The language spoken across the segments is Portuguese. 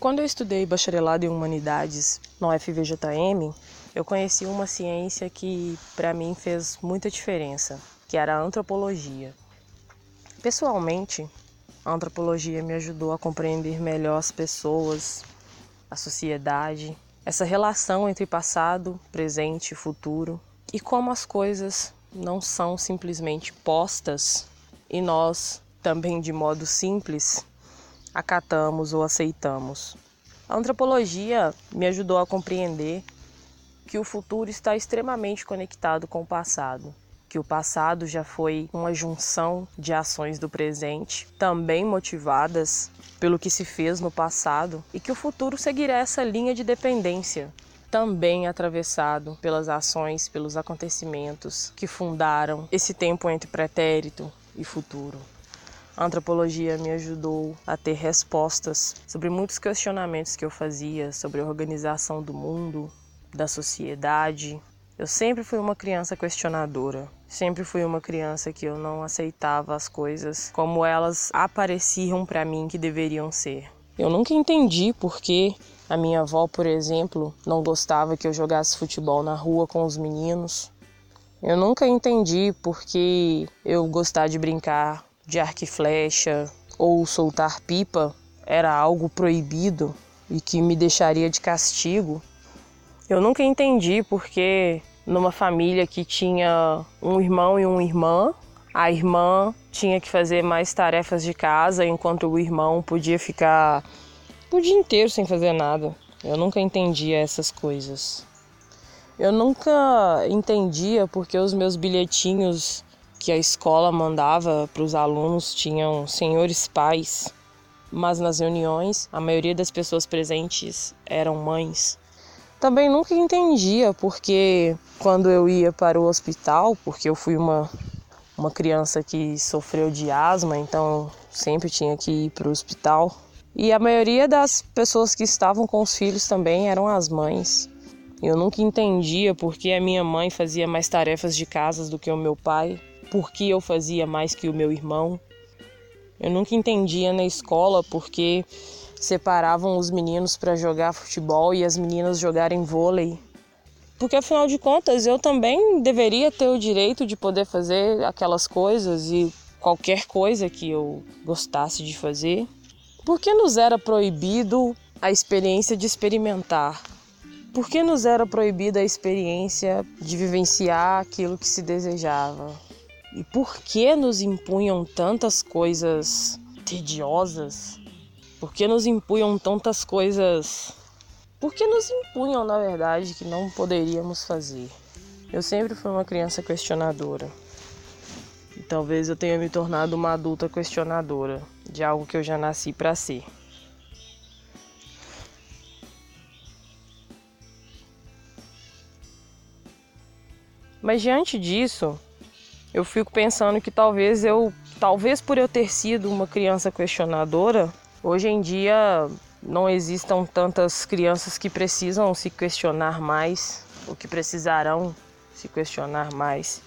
Quando eu estudei bacharelado em humanidades no UFVJM, eu conheci uma ciência que para mim fez muita diferença, que era a antropologia. Pessoalmente, a antropologia me ajudou a compreender melhor as pessoas, a sociedade, essa relação entre passado, presente e futuro e como as coisas não são simplesmente postas e nós, também de modo simples, acatamos ou aceitamos. A antropologia me ajudou a compreender que o futuro está extremamente conectado com o passado, que o passado já foi uma junção de ações do presente, também motivadas pelo que se fez no passado, e que o futuro seguirá essa linha de dependência, também atravessado pelas ações, pelos acontecimentos que fundaram esse tempo entre pretérito e futuro. A antropologia me ajudou a ter respostas sobre muitos questionamentos que eu fazia sobre a organização do mundo, da sociedade. Eu sempre fui uma criança questionadora. Sempre fui uma criança que eu não aceitava as coisas como elas apareciam para mim que deveriam ser. Eu nunca entendi por que a minha avó, por exemplo, não gostava que eu jogasse futebol na rua com os meninos. Eu nunca entendi por que eu gostar de brincar de arco e flecha ou soltar pipa era algo proibido e que me deixaria de castigo. Eu nunca entendi porque numa família que tinha um irmão e uma irmã, a irmã tinha que fazer mais tarefas de casa enquanto o irmão podia ficar o dia inteiro sem fazer nada. Eu nunca entendia essas coisas. Eu nunca entendia porque os meus bilhetinhos que a escola mandava para os alunos tinham senhores pais, mas nas reuniões a maioria das pessoas presentes eram mães. Também nunca entendia porque quando eu ia para o hospital, porque eu fui uma uma criança que sofreu de asma, então sempre tinha que ir para o hospital. E a maioria das pessoas que estavam com os filhos também eram as mães. Eu nunca entendia por que a minha mãe fazia mais tarefas de casa do que o meu pai, por que eu fazia mais que o meu irmão. Eu nunca entendia na escola por que separavam os meninos para jogar futebol e as meninas jogarem vôlei. Porque afinal de contas eu também deveria ter o direito de poder fazer aquelas coisas e qualquer coisa que eu gostasse de fazer. Por que nos era proibido a experiência de experimentar? Por que nos era proibida a experiência de vivenciar aquilo que se desejava? E por que nos impunham tantas coisas tediosas? Por que nos impunham tantas coisas? Por que nos impunham, na verdade, que não poderíamos fazer? Eu sempre fui uma criança questionadora. E talvez eu tenha me tornado uma adulta questionadora de algo que eu já nasci para ser. Mas diante disso, eu fico pensando que talvez eu, talvez por eu ter sido uma criança questionadora, hoje em dia não existam tantas crianças que precisam se questionar mais, ou que precisarão se questionar mais.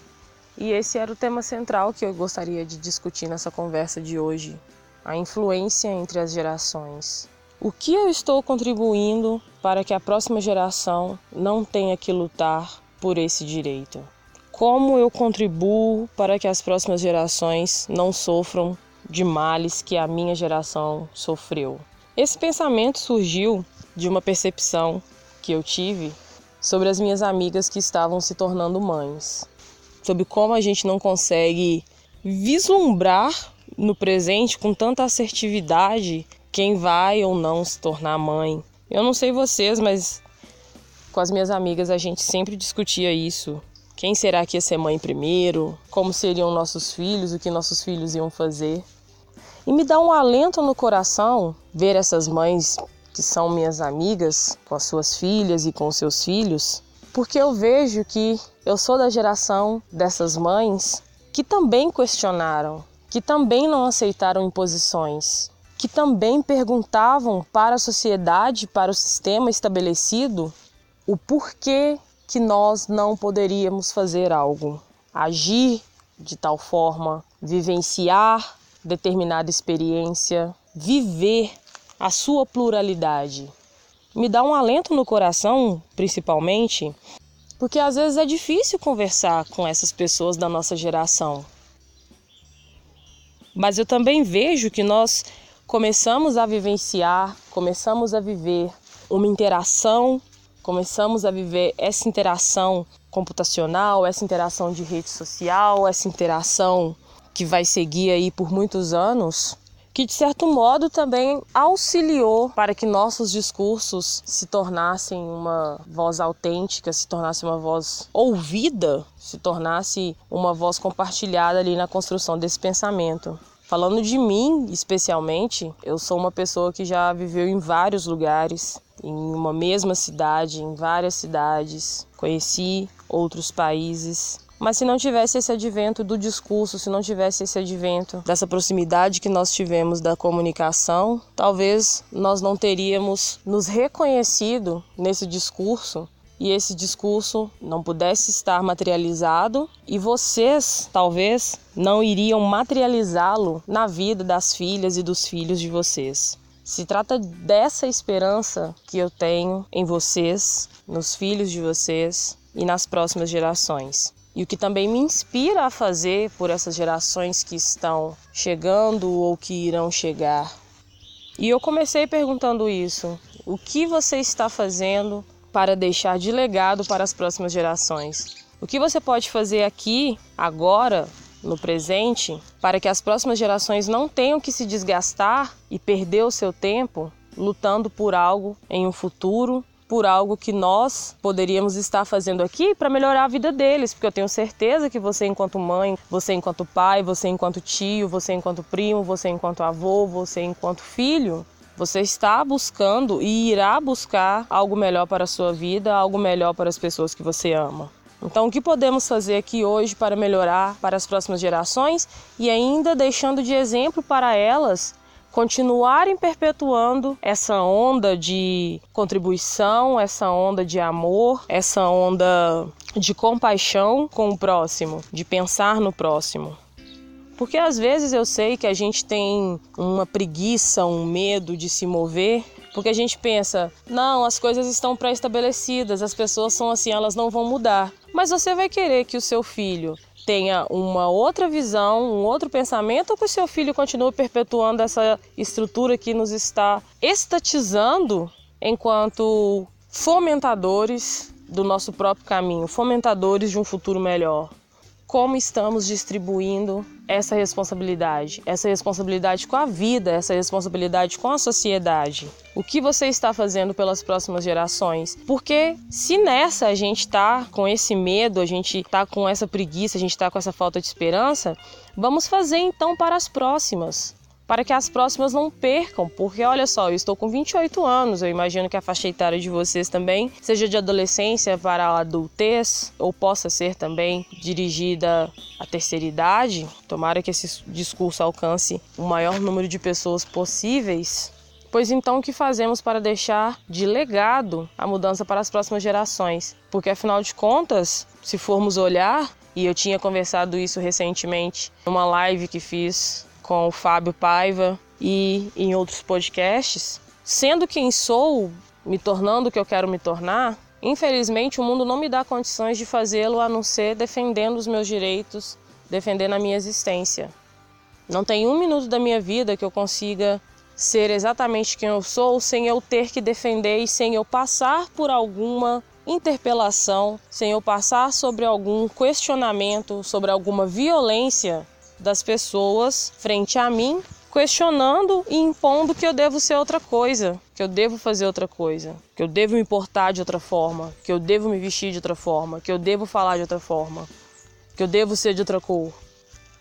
E esse era o tema central que eu gostaria de discutir nessa conversa de hoje, a influência entre as gerações. O que eu estou contribuindo para que a próxima geração não tenha que lutar por esse direito? Como eu contribuo para que as próximas gerações não sofram de males que a minha geração sofreu? Esse pensamento surgiu de uma percepção que eu tive sobre as minhas amigas que estavam se tornando mães, sobre como a gente não consegue vislumbrar no presente com tanta assertividade quem vai ou não se tornar mãe. Eu não sei vocês, mas com as minhas amigas a gente sempre discutia isso. Quem será que ia ser mãe primeiro? Como seriam nossos filhos? O que nossos filhos iam fazer? E me dá um alento no coração ver essas mães que são minhas amigas, com as suas filhas e com seus filhos, porque eu vejo que eu sou da geração dessas mães que também questionaram, que também não aceitaram imposições, que também perguntavam para a sociedade, para o sistema estabelecido, o porquê que nós não poderíamos fazer algo, agir de tal forma, vivenciar determinada experiência, viver a sua pluralidade. Me dá um alento no coração, principalmente, porque às vezes é difícil conversar com essas pessoas da nossa geração. Mas eu também vejo que nós começamos a vivenciar, começamos a viver uma interação, começamos a viver essa interação computacional, essa interação de rede social, essa interação que vai seguir aí por muitos anos que de certo modo também auxiliou para que nossos discursos se tornassem uma voz autêntica, se tornasse uma voz ouvida, se tornasse uma voz compartilhada ali na construção desse pensamento. Falando de mim, especialmente, eu sou uma pessoa que já viveu em vários lugares, em uma mesma cidade, em várias cidades. Conheci outros países, mas se não tivesse esse advento do discurso, se não tivesse esse advento dessa proximidade que nós tivemos da comunicação, talvez nós não teríamos nos reconhecido nesse discurso e esse discurso não pudesse estar materializado e vocês talvez não iriam materializá-lo na vida das filhas e dos filhos de vocês. Se trata dessa esperança que eu tenho em vocês, nos filhos de vocês e nas próximas gerações. E o que também me inspira a fazer por essas gerações que estão chegando ou que irão chegar. E eu comecei perguntando isso: o que você está fazendo para deixar de legado para as próximas gerações? O que você pode fazer aqui, agora, no presente, para que as próximas gerações não tenham que se desgastar e perder o seu tempo lutando por algo em um futuro por algo que nós poderíamos estar fazendo aqui para melhorar a vida deles, porque eu tenho certeza que você enquanto mãe, você enquanto pai, você enquanto tio, você enquanto primo, você enquanto avô, você enquanto filho, você está buscando e irá buscar algo melhor para a sua vida, algo melhor para as pessoas que você ama. Então, o que podemos fazer aqui hoje para melhorar para as próximas gerações e ainda deixando de exemplo para elas continuarem perpetuando essa onda de contribuição, essa onda de amor, essa onda de compaixão com o próximo, de pensar no próximo. Porque às vezes eu sei que a gente tem uma preguiça, um medo de se mover, porque a gente pensa, não, as coisas estão pré-estabelecidas, as pessoas são assim, elas não vão mudar. Mas você vai querer que o seu filho tenha uma outra visão, um outro pensamento, ou que o seu filho continue perpetuando essa estrutura que nos está estatizando enquanto fomentadores do nosso próprio caminho, fomentadores de um futuro melhor como estamos distribuindo essa responsabilidade, essa responsabilidade com a vida, essa responsabilidade com a sociedade. O que você está fazendo pelas próximas gerações? Porque se nessa a gente está com esse medo, a gente está com essa preguiça, a gente está com essa falta de esperança, vamos fazer então para as próximas para que as próximas não percam, porque olha só, eu estou com 28 anos, eu imagino que a faixa etária de vocês também seja de adolescência para a adultez, ou possa ser também dirigida à terceira idade. Tomara que esse discurso alcance o maior número de pessoas possíveis. Pois então, o que fazemos para deixar de legado a mudança para as próximas gerações? Porque afinal de contas, se formos olhar, e eu tinha conversado isso recentemente numa live que fiz com o Fábio Paiva e em outros podcasts, sendo quem sou, me tornando o que eu quero me tornar, infelizmente o mundo não me dá condições de fazê-lo a não ser defendendo os meus direitos, defendendo a minha existência. Não tem um minuto da minha vida que eu consiga ser exatamente quem eu sou sem eu ter que defender e sem eu passar por alguma interpelação, sem eu passar sobre algum questionamento, sobre alguma violência das pessoas frente a mim, questionando e impondo que eu devo ser outra coisa, que eu devo fazer outra coisa, que eu devo me portar de outra forma, que eu devo me vestir de outra forma, que eu devo falar de outra forma, que eu devo ser de outra cor,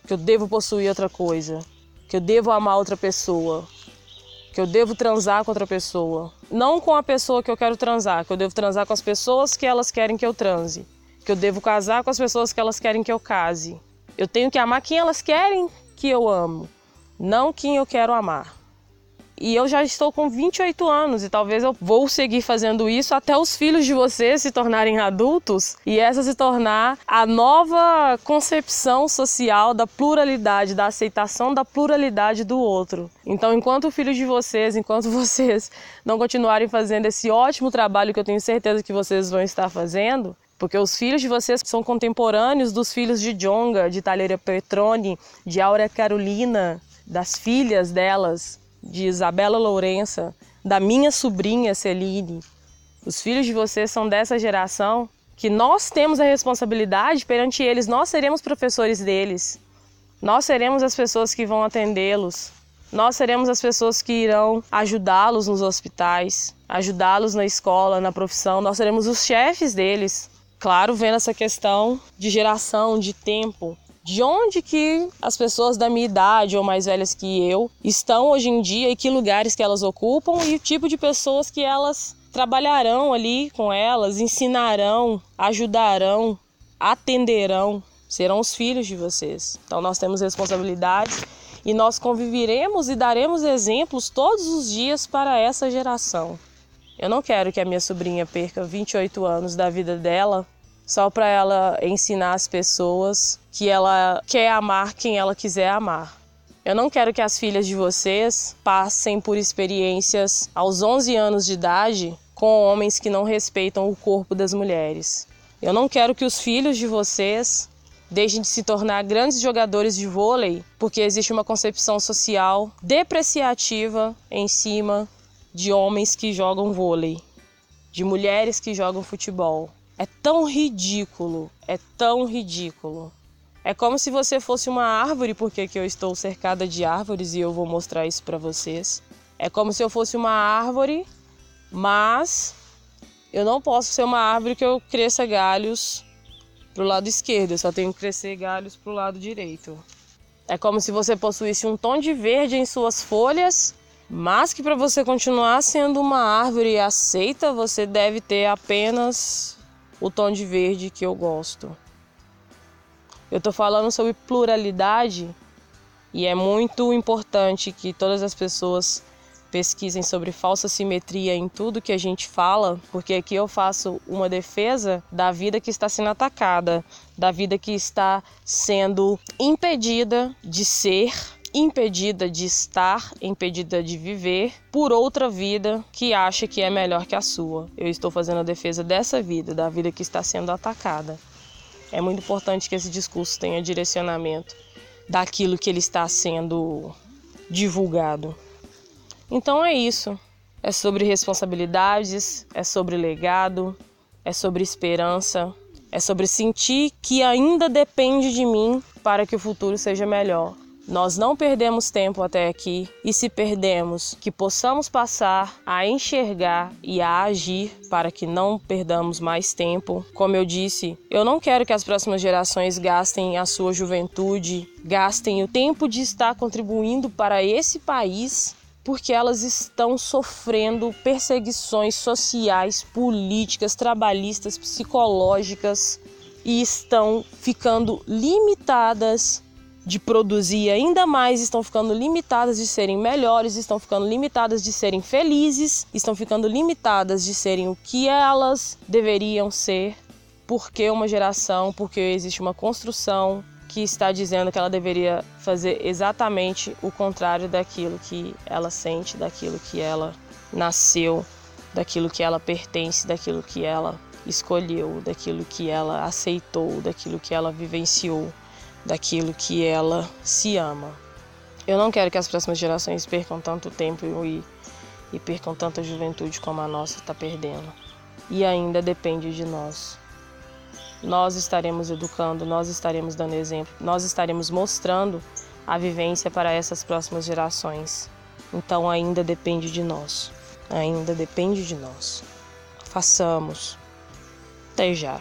que eu devo possuir outra coisa, que eu devo amar outra pessoa, que eu devo transar com outra pessoa, não com a pessoa que eu quero transar, que eu devo transar com as pessoas que elas querem que eu transe, que eu devo casar com as pessoas que elas querem que eu case, eu tenho que amar quem elas querem que eu amo, não quem eu quero amar. E eu já estou com 28 anos e talvez eu vou seguir fazendo isso até os filhos de vocês se tornarem adultos e essa se tornar a nova concepção social da pluralidade, da aceitação da pluralidade do outro. Então, enquanto o filho de vocês, enquanto vocês não continuarem fazendo esse ótimo trabalho que eu tenho certeza que vocês vão estar fazendo, porque os filhos de vocês são contemporâneos dos filhos de Jonga, de Talheira Petrone, de Áurea Carolina, das filhas delas, de Isabela Lourença, da minha sobrinha Celine. Os filhos de vocês são dessa geração que nós temos a responsabilidade perante eles, nós seremos professores deles. Nós seremos as pessoas que vão atendê-los. Nós seremos as pessoas que irão ajudá-los nos hospitais, ajudá-los na escola, na profissão. Nós seremos os chefes deles. Claro, vendo essa questão de geração, de tempo, de onde que as pessoas da minha idade ou mais velhas que eu estão hoje em dia e que lugares que elas ocupam e o tipo de pessoas que elas trabalharão ali com elas, ensinarão, ajudarão, atenderão, serão os filhos de vocês. Então nós temos responsabilidades e nós conviveremos e daremos exemplos todos os dias para essa geração. Eu não quero que a minha sobrinha perca 28 anos da vida dela só para ela ensinar as pessoas que ela quer amar quem ela quiser amar. Eu não quero que as filhas de vocês passem por experiências aos 11 anos de idade com homens que não respeitam o corpo das mulheres. Eu não quero que os filhos de vocês deixem de se tornar grandes jogadores de vôlei porque existe uma concepção social depreciativa em cima de homens que jogam vôlei, de mulheres que jogam futebol. É tão ridículo, é tão ridículo. É como se você fosse uma árvore, porque eu estou cercada de árvores e eu vou mostrar isso para vocês. É como se eu fosse uma árvore, mas eu não posso ser uma árvore que eu cresça galhos pro lado esquerdo, eu só tenho que crescer galhos pro lado direito. É como se você possuísse um tom de verde em suas folhas, mas que para você continuar sendo uma árvore aceita, você deve ter apenas o tom de verde que eu gosto. Eu estou falando sobre pluralidade e é muito importante que todas as pessoas pesquisem sobre falsa simetria em tudo que a gente fala, porque aqui eu faço uma defesa da vida que está sendo atacada, da vida que está sendo impedida de ser impedida de estar, impedida de viver por outra vida que acha que é melhor que a sua. Eu estou fazendo a defesa dessa vida, da vida que está sendo atacada. É muito importante que esse discurso tenha direcionamento daquilo que ele está sendo divulgado. Então é isso. É sobre responsabilidades, é sobre legado, é sobre esperança, é sobre sentir que ainda depende de mim para que o futuro seja melhor. Nós não perdemos tempo até aqui e se perdemos, que possamos passar a enxergar e a agir para que não perdamos mais tempo. Como eu disse, eu não quero que as próximas gerações gastem a sua juventude, gastem o tempo de estar contribuindo para esse país porque elas estão sofrendo perseguições sociais, políticas, trabalhistas, psicológicas e estão ficando limitadas de produzir ainda mais, estão ficando limitadas de serem melhores, estão ficando limitadas de serem felizes, estão ficando limitadas de serem o que elas deveriam ser, porque uma geração, porque existe uma construção que está dizendo que ela deveria fazer exatamente o contrário daquilo que ela sente, daquilo que ela nasceu, daquilo que ela pertence, daquilo que ela escolheu, daquilo que ela aceitou, daquilo que ela vivenciou daquilo que ela se ama. Eu não quero que as próximas gerações percam tanto tempo e, e percam tanta juventude como a nossa está perdendo. E ainda depende de nós. Nós estaremos educando, nós estaremos dando exemplo, nós estaremos mostrando a vivência para essas próximas gerações. Então ainda depende de nós. Ainda depende de nós. Façamos. Até já.